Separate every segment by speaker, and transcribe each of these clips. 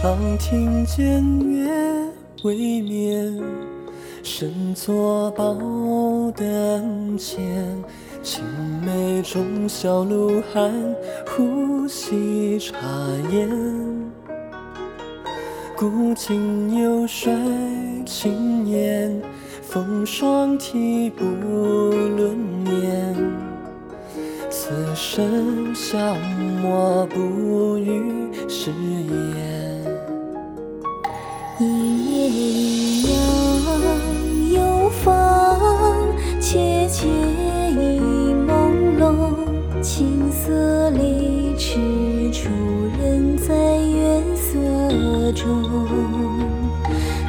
Speaker 1: 常听见月未眠，身坐宝灯前，青梅中小露寒，呼吸茶烟。古今有衰青年，风霜体不论年。此生消磨不语誓言。
Speaker 2: 一夜一样有风，切切意朦胧。青涩里踟出人在月色中，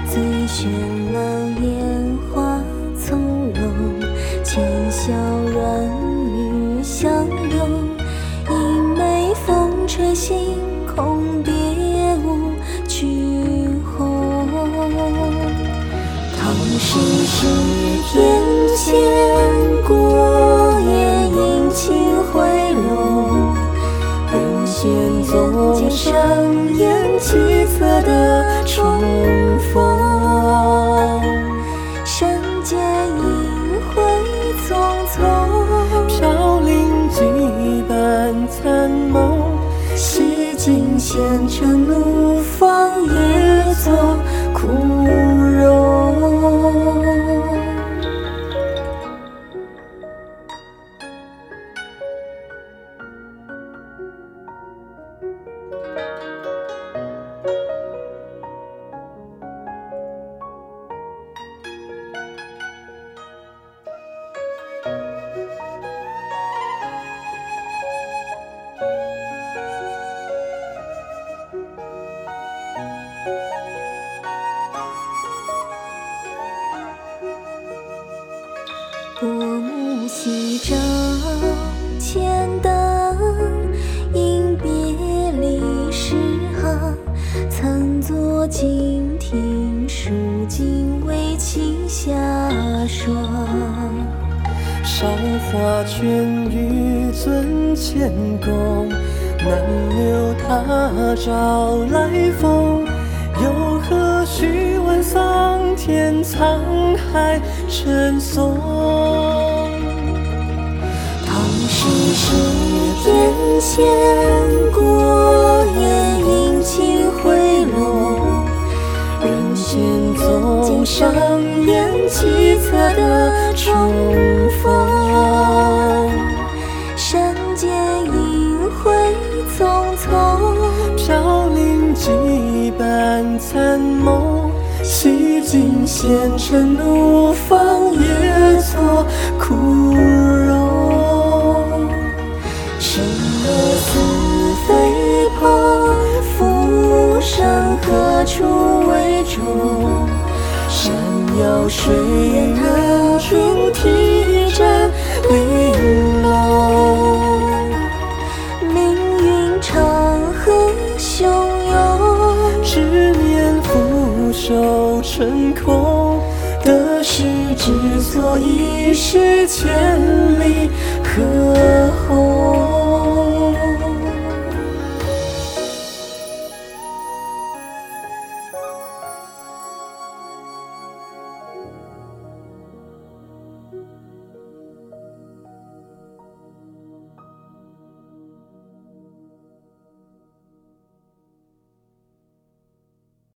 Speaker 2: 最绚烂烟花从容，浅笑软语相拥。一眉风吹星
Speaker 1: 梦，
Speaker 2: 洗尽前尘怒放，也薄暮夕照千灯，迎别离时行。曾作镜听书尽未倾下霜。
Speaker 1: 韶华卷玉尊前宫，难留他朝来风。又何须问桑田沧海沉颂？
Speaker 2: 唐诗诗篇千过，夜莺轻回落。
Speaker 1: 人间总
Speaker 2: 上演凄恻的重逢，山间一回匆匆。
Speaker 1: 飘零几般残梦，洗尽纤尘怒放，也作枯
Speaker 2: 何处为重？
Speaker 1: 山摇水人逐涕战玲珑。
Speaker 2: 命运长河汹涌，
Speaker 1: 执念俯首成空，得失之所以是千里和虹。